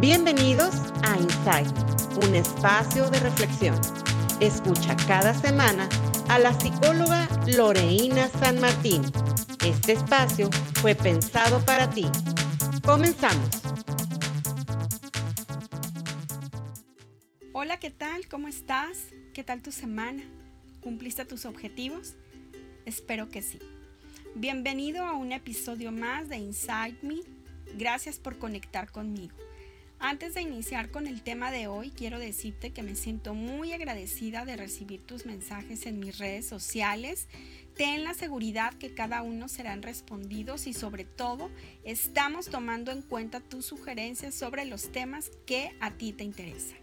Bienvenidos a Insight, un espacio de reflexión. Escucha cada semana a la psicóloga Loreína San Martín. Este espacio fue pensado para ti. Comenzamos. Hola, ¿qué tal? ¿Cómo estás? ¿Qué tal tu semana? ¿Cumpliste tus objetivos? Espero que sí. Bienvenido a un episodio más de Inside Me. Gracias por conectar conmigo. Antes de iniciar con el tema de hoy, quiero decirte que me siento muy agradecida de recibir tus mensajes en mis redes sociales. Ten la seguridad que cada uno serán respondidos y sobre todo estamos tomando en cuenta tus sugerencias sobre los temas que a ti te interesan.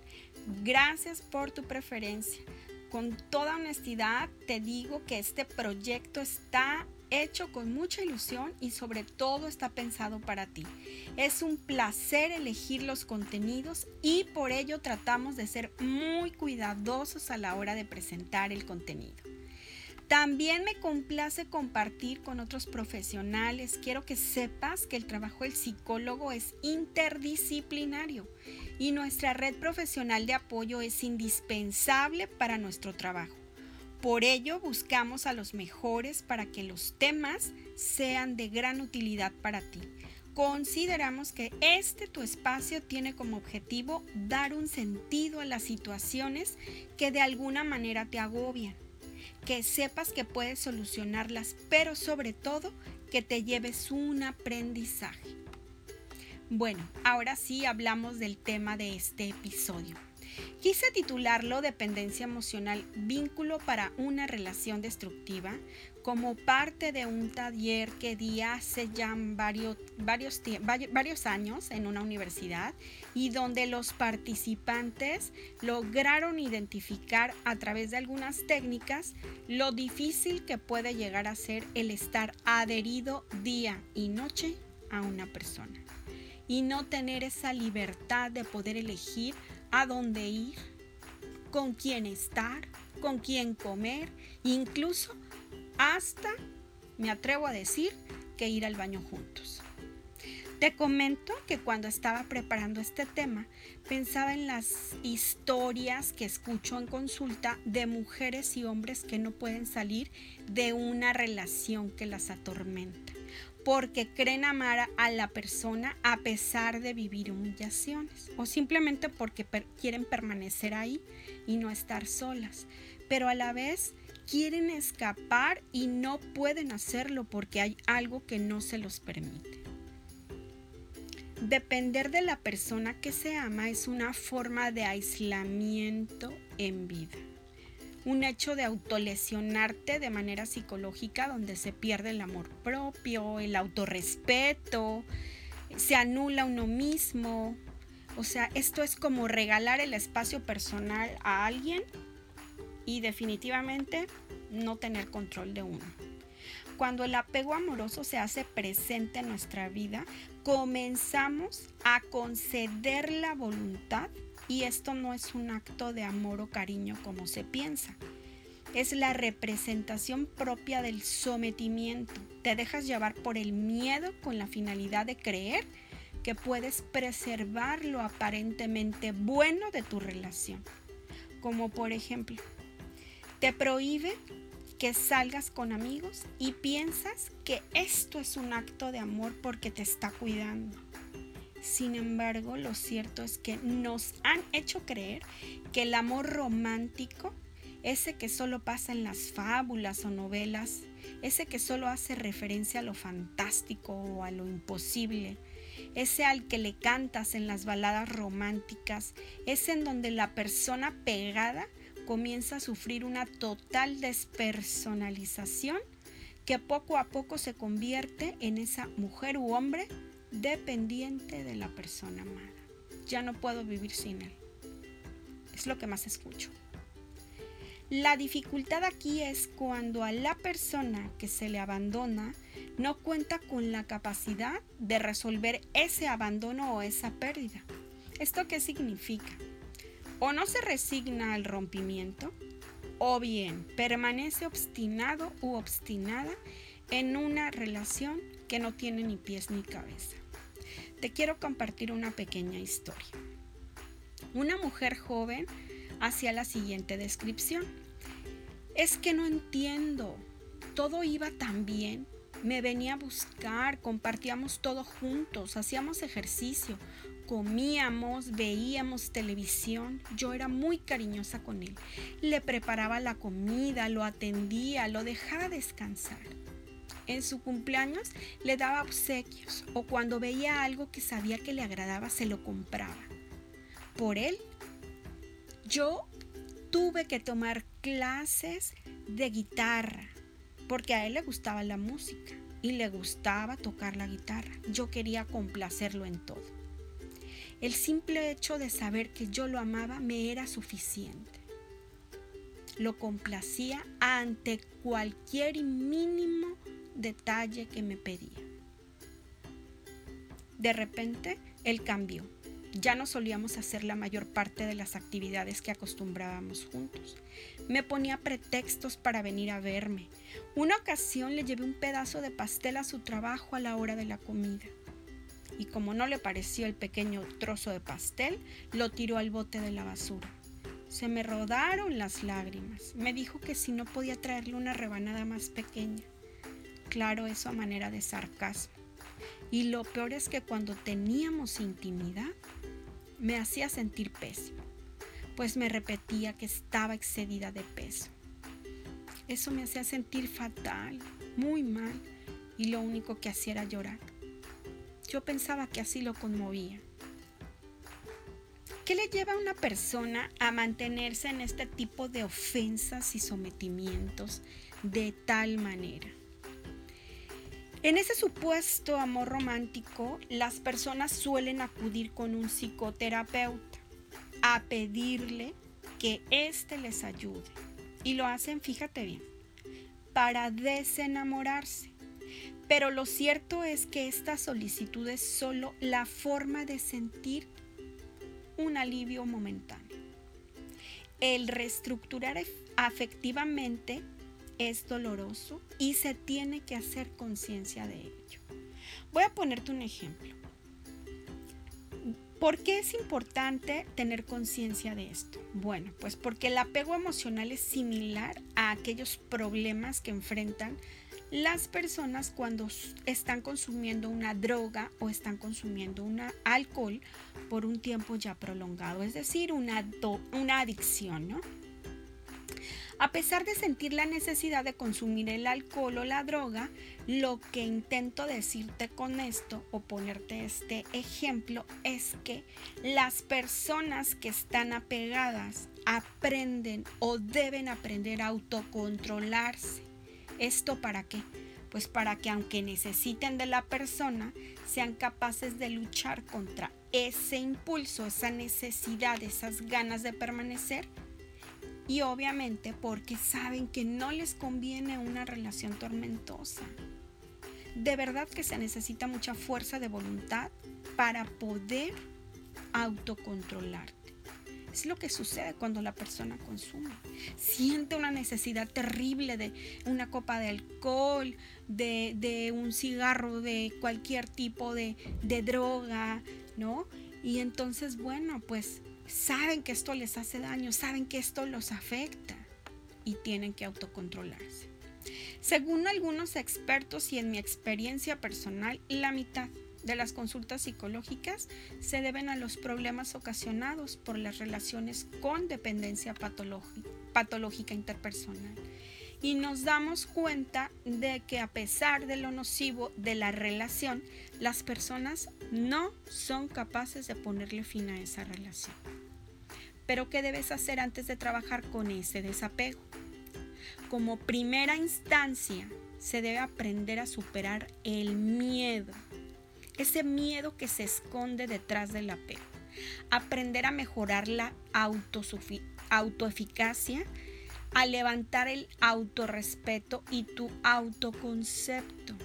Gracias por tu preferencia. Con toda honestidad te digo que este proyecto está hecho con mucha ilusión y sobre todo está pensado para ti. Es un placer elegir los contenidos y por ello tratamos de ser muy cuidadosos a la hora de presentar el contenido. También me complace compartir con otros profesionales. Quiero que sepas que el trabajo del psicólogo es interdisciplinario y nuestra red profesional de apoyo es indispensable para nuestro trabajo. Por ello buscamos a los mejores para que los temas sean de gran utilidad para ti. Consideramos que este tu espacio tiene como objetivo dar un sentido a las situaciones que de alguna manera te agobian, que sepas que puedes solucionarlas, pero sobre todo que te lleves un aprendizaje. Bueno, ahora sí hablamos del tema de este episodio. Quise titularlo Dependencia emocional, vínculo para una relación destructiva, como parte de un taller que di hace ya varios, varios, varios años en una universidad y donde los participantes lograron identificar a través de algunas técnicas lo difícil que puede llegar a ser el estar adherido día y noche a una persona y no tener esa libertad de poder elegir a dónde ir, con quién estar, con quién comer, incluso hasta, me atrevo a decir, que ir al baño juntos. Te comento que cuando estaba preparando este tema, pensaba en las historias que escucho en consulta de mujeres y hombres que no pueden salir de una relación que las atormenta porque creen amar a la persona a pesar de vivir humillaciones o simplemente porque quieren permanecer ahí y no estar solas, pero a la vez quieren escapar y no pueden hacerlo porque hay algo que no se los permite. Depender de la persona que se ama es una forma de aislamiento en vida un hecho de autolesionarte de manera psicológica donde se pierde el amor propio, el autorrespeto, se anula uno mismo. O sea, esto es como regalar el espacio personal a alguien y definitivamente no tener control de uno. Cuando el apego amoroso se hace presente en nuestra vida, comenzamos a conceder la voluntad y esto no es un acto de amor o cariño como se piensa. Es la representación propia del sometimiento. Te dejas llevar por el miedo con la finalidad de creer que puedes preservar lo aparentemente bueno de tu relación. Como por ejemplo, te prohíbe que salgas con amigos y piensas que esto es un acto de amor porque te está cuidando. Sin embargo, lo cierto es que nos han hecho creer que el amor romántico, ese que solo pasa en las fábulas o novelas, ese que solo hace referencia a lo fantástico o a lo imposible, ese al que le cantas en las baladas románticas, ese en donde la persona pegada comienza a sufrir una total despersonalización que poco a poco se convierte en esa mujer u hombre dependiente de la persona amada. Ya no puedo vivir sin él. Es lo que más escucho. La dificultad aquí es cuando a la persona que se le abandona no cuenta con la capacidad de resolver ese abandono o esa pérdida. ¿Esto qué significa? O no se resigna al rompimiento, o bien permanece obstinado u obstinada en una relación que no tiene ni pies ni cabeza. te quiero compartir una pequeña historia. Una mujer joven hacía la siguiente descripción. Es que no entiendo. Todo iba tan bien. Me venía a buscar, compartíamos todo juntos, hacíamos ejercicio, comíamos, veíamos televisión. Yo era muy cariñosa con él. Le preparaba la comida, lo atendía, lo dejaba descansar. En su cumpleaños le daba obsequios o cuando veía algo que sabía que le agradaba se lo compraba. Por él, yo tuve que tomar clases de guitarra, porque a él le gustaba la música y le gustaba tocar la guitarra. Yo quería complacerlo en todo. El simple hecho de saber que yo lo amaba me era suficiente. Lo complacía ante cualquier mínimo detalle que me pedía. De repente, él cambió ya no solíamos hacer la mayor parte de las actividades que acostumbrábamos juntos. Me ponía pretextos para venir a verme. Una ocasión le llevé un pedazo de pastel a su trabajo a la hora de la comida. Y como no le pareció el pequeño trozo de pastel, lo tiró al bote de la basura. Se me rodaron las lágrimas. Me dijo que si no podía traerle una rebanada más pequeña. Claro, eso a manera de sarcasmo. Y lo peor es que cuando teníamos intimidad, me hacía sentir pésimo, pues me repetía que estaba excedida de peso. Eso me hacía sentir fatal, muy mal, y lo único que hacía era llorar. Yo pensaba que así lo conmovía. ¿Qué le lleva a una persona a mantenerse en este tipo de ofensas y sometimientos de tal manera? En ese supuesto amor romántico, las personas suelen acudir con un psicoterapeuta a pedirle que éste les ayude. Y lo hacen, fíjate bien, para desenamorarse. Pero lo cierto es que esta solicitud es solo la forma de sentir un alivio momentáneo. El reestructurar afectivamente es doloroso y se tiene que hacer conciencia de ello. Voy a ponerte un ejemplo. ¿Por qué es importante tener conciencia de esto? Bueno, pues porque el apego emocional es similar a aquellos problemas que enfrentan las personas cuando están consumiendo una droga o están consumiendo un alcohol por un tiempo ya prolongado, es decir, una, una adicción, ¿no? A pesar de sentir la necesidad de consumir el alcohol o la droga, lo que intento decirte con esto o ponerte este ejemplo es que las personas que están apegadas aprenden o deben aprender a autocontrolarse. ¿Esto para qué? Pues para que aunque necesiten de la persona, sean capaces de luchar contra ese impulso, esa necesidad, esas ganas de permanecer y obviamente porque saben que no les conviene una relación tormentosa. De verdad que se necesita mucha fuerza de voluntad para poder autocontrolarte. Es lo que sucede cuando la persona consume. Siente una necesidad terrible de una copa de alcohol, de, un cigarro, de cualquier tipo de, de droga, ¿no? Y entonces, bueno, pues saben que esto les hace daño, saben que esto los afecta y tienen que autocontrolarse. Según algunos expertos y en mi experiencia personal, la mitad de las consultas psicológicas se deben a los problemas ocasionados por las relaciones con dependencia patológica interpersonal. Y nos damos cuenta de que a pesar de lo nocivo de la relación, las personas no son capaces de ponerle fin a esa relación. Pero ¿qué debes hacer antes de trabajar con ese desapego? Como primera instancia, se debe aprender a superar el miedo, ese miedo que se esconde detrás del apego. Aprender a mejorar la autoeficacia, a levantar el autorrespeto y tu autoconcepto.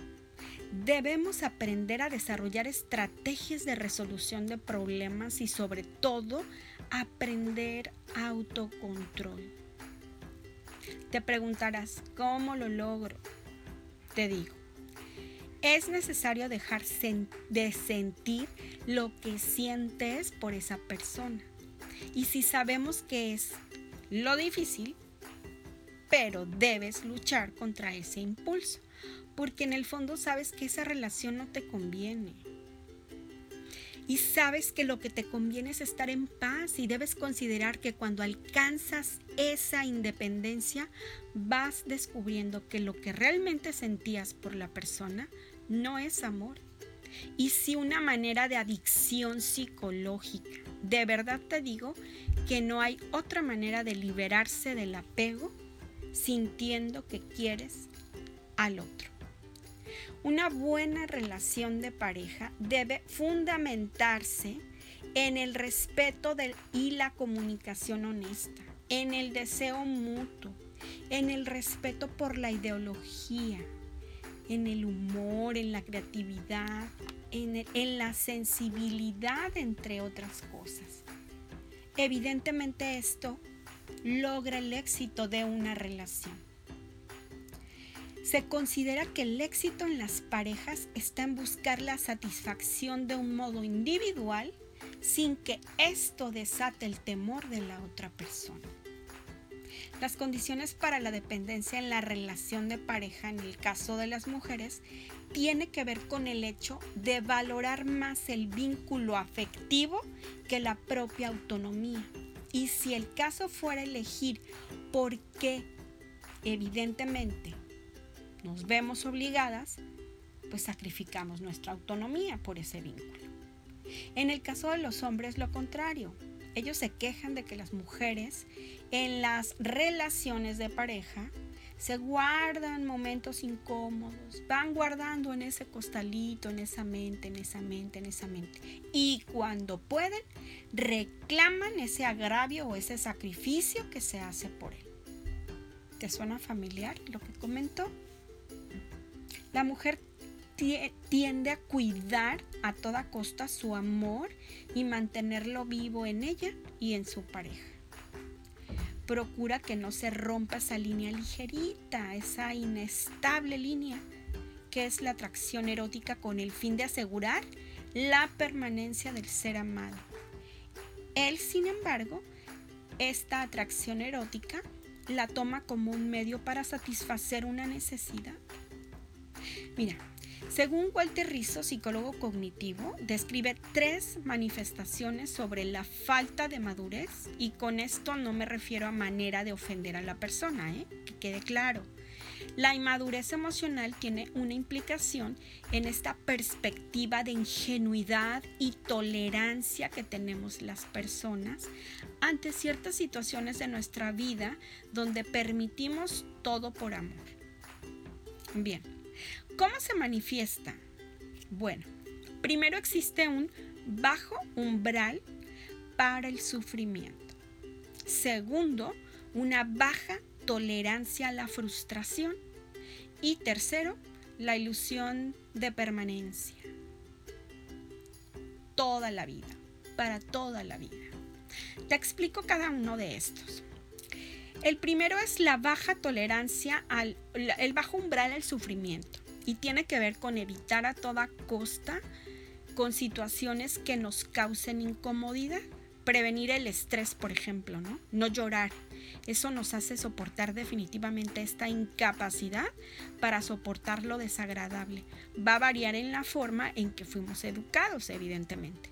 Debemos aprender a desarrollar estrategias de resolución de problemas y sobre todo aprender autocontrol. Te preguntarás, ¿cómo lo logro? Te digo, es necesario dejar de sentir lo que sientes por esa persona. Y si sabemos que es lo difícil, pero debes luchar contra ese impulso, porque en el fondo sabes que esa relación no te conviene. Y sabes que lo que te conviene es estar en paz y debes considerar que cuando alcanzas esa independencia vas descubriendo que lo que realmente sentías por la persona no es amor. Y si una manera de adicción psicológica. De verdad te digo que no hay otra manera de liberarse del apego sintiendo que quieres al otro. Una buena relación de pareja debe fundamentarse en el respeto y la comunicación honesta, en el deseo mutuo, en el respeto por la ideología, en el humor, en la creatividad, en, la sensibilidad, entre otras cosas. Evidentemente esto logra el éxito de una relación. Se considera que el éxito en las parejas está en buscar la satisfacción de un modo individual sin que esto desate el temor de la otra persona. Las condiciones para la dependencia en la relación de pareja, en el caso de las mujeres, tiene que ver con el hecho de valorar más el vínculo afectivo que la propia autonomía. Y si el caso fuera elegir por qué, evidentemente, nos vemos obligadas, pues sacrificamos nuestra autonomía por ese vínculo. En el caso de los hombres, lo contrario. Ellos se quejan de que las mujeres en las relaciones de pareja se guardan momentos incómodos, van guardando en ese costalito, en esa mente, en esa mente, en esa mente. Y cuando pueden, reclaman ese agravio o ese sacrificio que se hace por él. ¿Te suena familiar lo que comentó? La mujer tiende a cuidar a toda costa su amor y mantenerlo vivo en ella y en su pareja procura que no se rompa esa línea ligerita, esa inestable línea que es la atracción erótica con el fin de asegurar la permanencia del ser amado. Él, sin embargo, esta atracción erótica la toma como un medio para satisfacer una necesidad. Mira, según Walter Rizzo, psicólogo cognitivo, describe tres manifestaciones sobre la falta de madurez y con esto no me refiero a manera de ofender a la persona, ¿eh? que quede claro. La inmadurez emocional tiene una implicación en esta perspectiva de ingenuidad y tolerancia que tenemos las personas ante ciertas situaciones de nuestra vida donde permitimos todo por amor. Bien, ¿Cómo se manifiesta? Bueno, primero existe un bajo umbral para el sufrimiento. Segundo, una baja tolerancia a la frustración. Y tercero, la ilusión de permanencia. Toda la vida, para toda la vida. Te explico cada uno de estos. El primero es la baja tolerancia al el bajo umbral al sufrimiento y tiene que ver con evitar a toda costa con situaciones que nos causen incomodidad. Prevenir el estrés, por ejemplo, ¿no? No llorar. Eso nos hace soportar definitivamente esta incapacidad para soportar lo desagradable. Va a variar en la forma en que fuimos educados, evidentemente,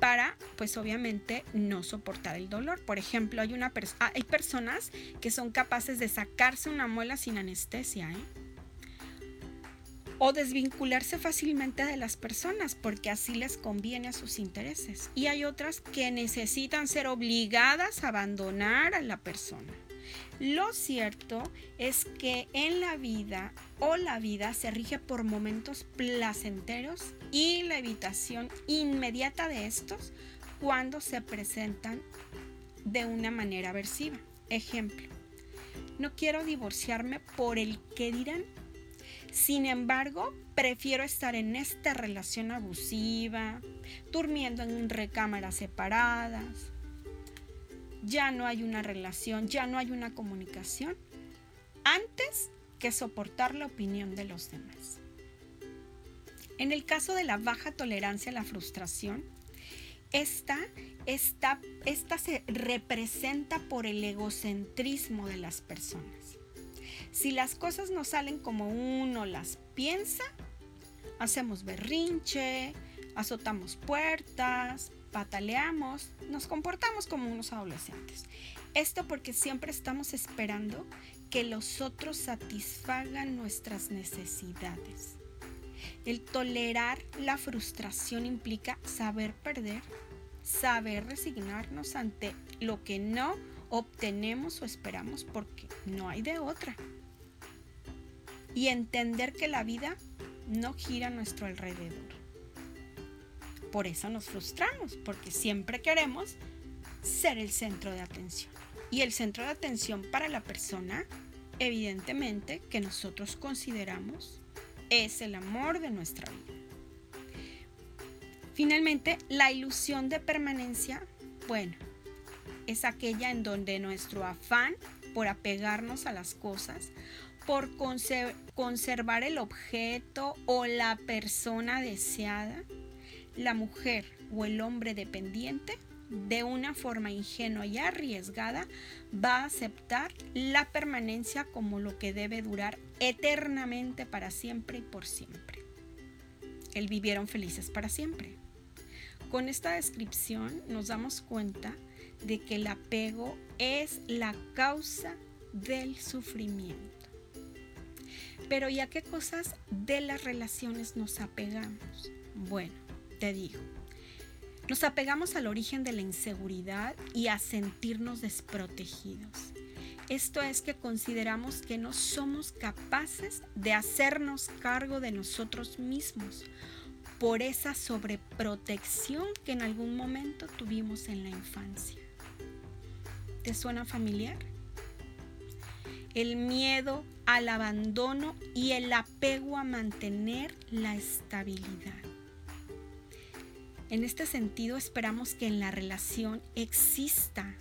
para, pues obviamente, no soportar el dolor. Por ejemplo, hay, una hay personas que son capaces de sacarse una muela sin anestesia, ¿eh? O desvincularse fácilmente de las personas porque así les conviene a sus intereses. Y hay otras que necesitan ser obligadas a abandonar a la persona. Lo cierto es que en la vida o la vida se rige por momentos placenteros y la evitación inmediata de estos cuando se presentan de una manera aversiva. Ejemplo, no quiero divorciarme por el que dirán sin embargo, prefiero estar en esta relación abusiva, durmiendo en recámaras separadas. Ya no hay una relación, ya no hay una comunicación, antes que soportar la opinión de los demás. En el caso de la baja tolerancia a la frustración, esta, esta, esta se representa por el egocentrismo de las personas. Si las cosas no salen como uno las piensa, hacemos berrinche, azotamos puertas, pataleamos, nos comportamos como unos adolescentes. Esto porque siempre estamos esperando que los otros satisfagan nuestras necesidades. El tolerar la frustración implica saber perder, saber resignarnos ante lo que no obtenemos o esperamos porque no hay de otra. Y entender que la vida no gira a nuestro alrededor. Por eso nos frustramos, porque siempre queremos ser el centro de atención. Y el centro de atención para la persona, evidentemente, que nosotros consideramos es el amor de nuestra vida. Finalmente, la ilusión de permanencia, bueno, es aquella en donde nuestro afán por apegarnos a las cosas, por conservar el objeto o la persona deseada, la mujer o el hombre dependiente, de una forma ingenua y arriesgada, va a aceptar la permanencia como lo que debe durar eternamente para siempre y por siempre. El vivieron felices para siempre. Con esta descripción nos damos cuenta de que el apego es la causa del sufrimiento. Pero ¿y a qué cosas de las relaciones nos apegamos? Bueno, te digo, nos apegamos al origen de la inseguridad y a sentirnos desprotegidos. Esto es que consideramos que no somos capaces de hacernos cargo de nosotros mismos por esa sobreprotección que en algún momento tuvimos en la infancia. ¿Te suena familiar? El miedo al abandono y el apego a mantener la estabilidad. En este sentido, esperamos que en la relación exista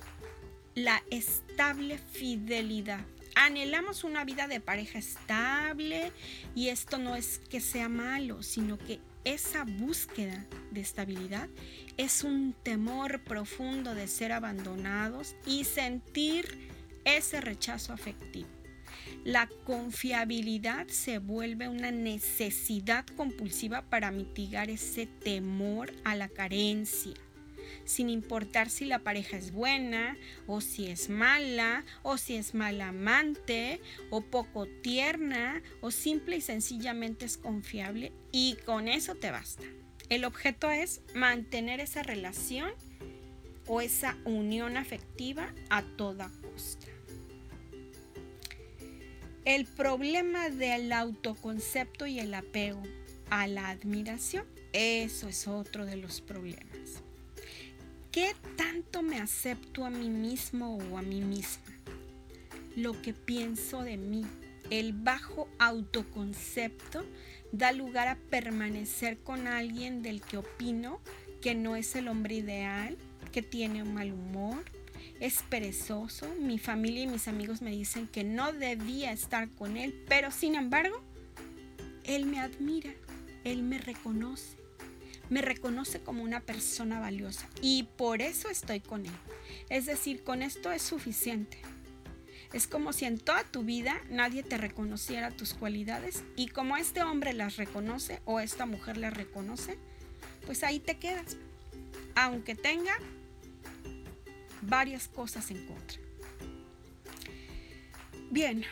la estable fidelidad. Anhelamos una vida de pareja estable y esto no es que sea malo, sino que esa búsqueda de estabilidad es un temor profundo de ser abandonados y sentir ese rechazo afectivo. La confiabilidad se vuelve una necesidad compulsiva para mitigar ese temor a la carencia, sin importar si la pareja es buena o si es mala o si es mala amante o poco tierna o simple y sencillamente es confiable y con eso te basta. El objeto es mantener esa relación o esa unión afectiva a toda costa. El problema del autoconcepto y el apego a la admiración, eso es otro de los problemas. ¿Qué tanto me acepto a mí mismo o a mí misma? Lo que pienso de mí, el bajo autoconcepto da lugar a permanecer con alguien del que opino que no es el hombre ideal, que tiene un mal humor, es perezoso, mi familia y mis amigos me dicen que no debía estar con él, pero sin embargo, él me admira, él me reconoce, me reconoce como una persona valiosa y por eso estoy con él. Es decir, con esto es suficiente. Es como si en toda tu vida nadie te reconociera tus cualidades y como este hombre las reconoce o esta mujer las reconoce, pues ahí te quedas. Aunque tenga varias cosas en contra. Bien,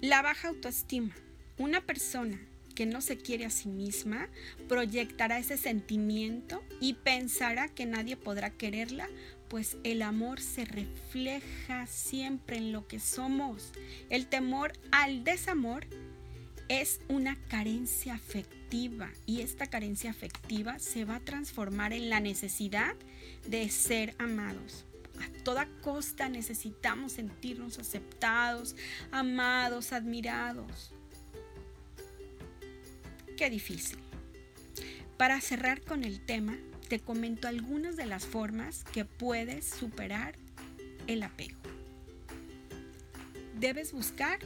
la baja autoestima. Una persona que no se quiere a sí misma proyectará ese sentimiento y pensará que nadie podrá quererla, pues el amor se refleja siempre en lo que somos. El temor al desamor es una carencia afectiva y esta carencia afectiva se va a transformar en la necesidad de ser amados a toda costa necesitamos sentirnos aceptados, amados, admirados. Qué difícil. Para cerrar con el tema, te comento algunas de las formas que puedes superar el apego. Debes buscar,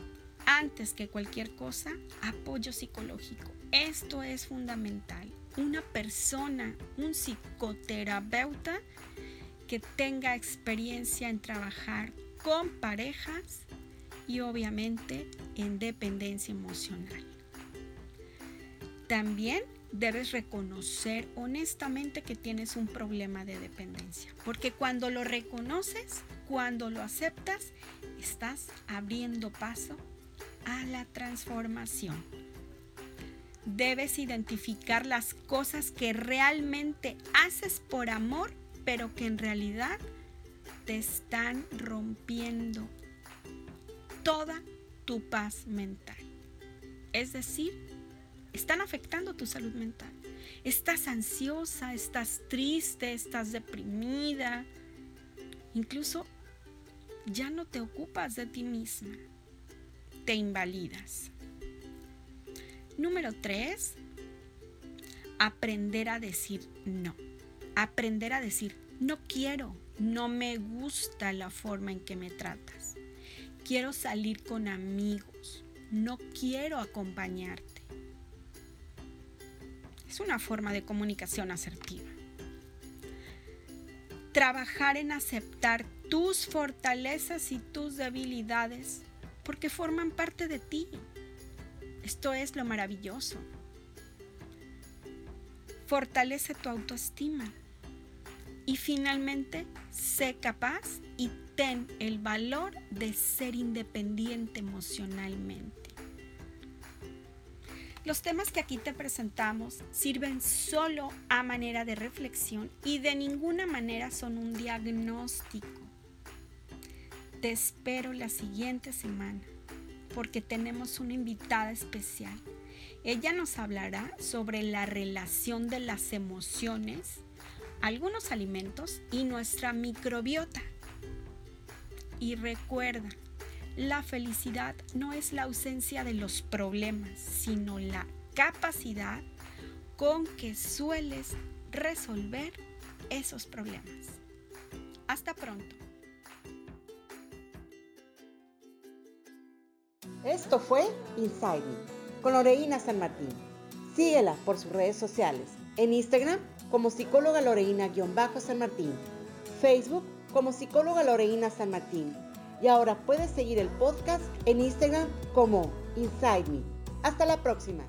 antes que cualquier cosa, apoyo psicológico. Esto es fundamental. Una persona, un psicoterapeuta que tenga experiencia en trabajar con parejas y obviamente en dependencia emocional. También debes reconocer honestamente que tienes un problema de dependencia, porque cuando lo reconoces, cuando lo aceptas, estás abriendo paso a la transformación. Debes identificar las cosas que realmente haces por amor, pero que en realidad te están rompiendo toda tu paz mental. Es decir, están afectando tu salud mental. Estás ansiosa, estás triste, estás deprimida. Incluso ya no te ocupas de ti misma. Te invalidas. Número 3. Aprender a decir no. Aprender a decir no quiero, no me gusta la forma en que me tratas. Quiero salir con amigos. No quiero acompañarte es una forma de comunicación asertiva. Trabajar en aceptar tus fortalezas y tus debilidades porque forman parte de ti. Esto es lo maravilloso. Fortalece tu autoestima. Y finalmente, sé capaz y ten el valor de ser independiente emocionalmente. Los temas que aquí te presentamos sirven solo a manera de reflexión y de ninguna manera son un diagnóstico. Te espero la siguiente semana porque tenemos una invitada especial. Ella nos hablará sobre la relación de las emociones, algunos alimentos y nuestra microbiota. Y recuerda, la felicidad no es la ausencia de los problemas, sino la capacidad con que sueles resolver esos problemas. Hasta pronto. Esto fue Inside Me con Loreina San Martín. Síguela por sus redes sociales. En Instagram como psicóloga Loreina-San Martín. Facebook como psicóloga Loreina San Martín y ahora puedes seguir el podcast en Instagram como Inside Me. Hasta la próxima.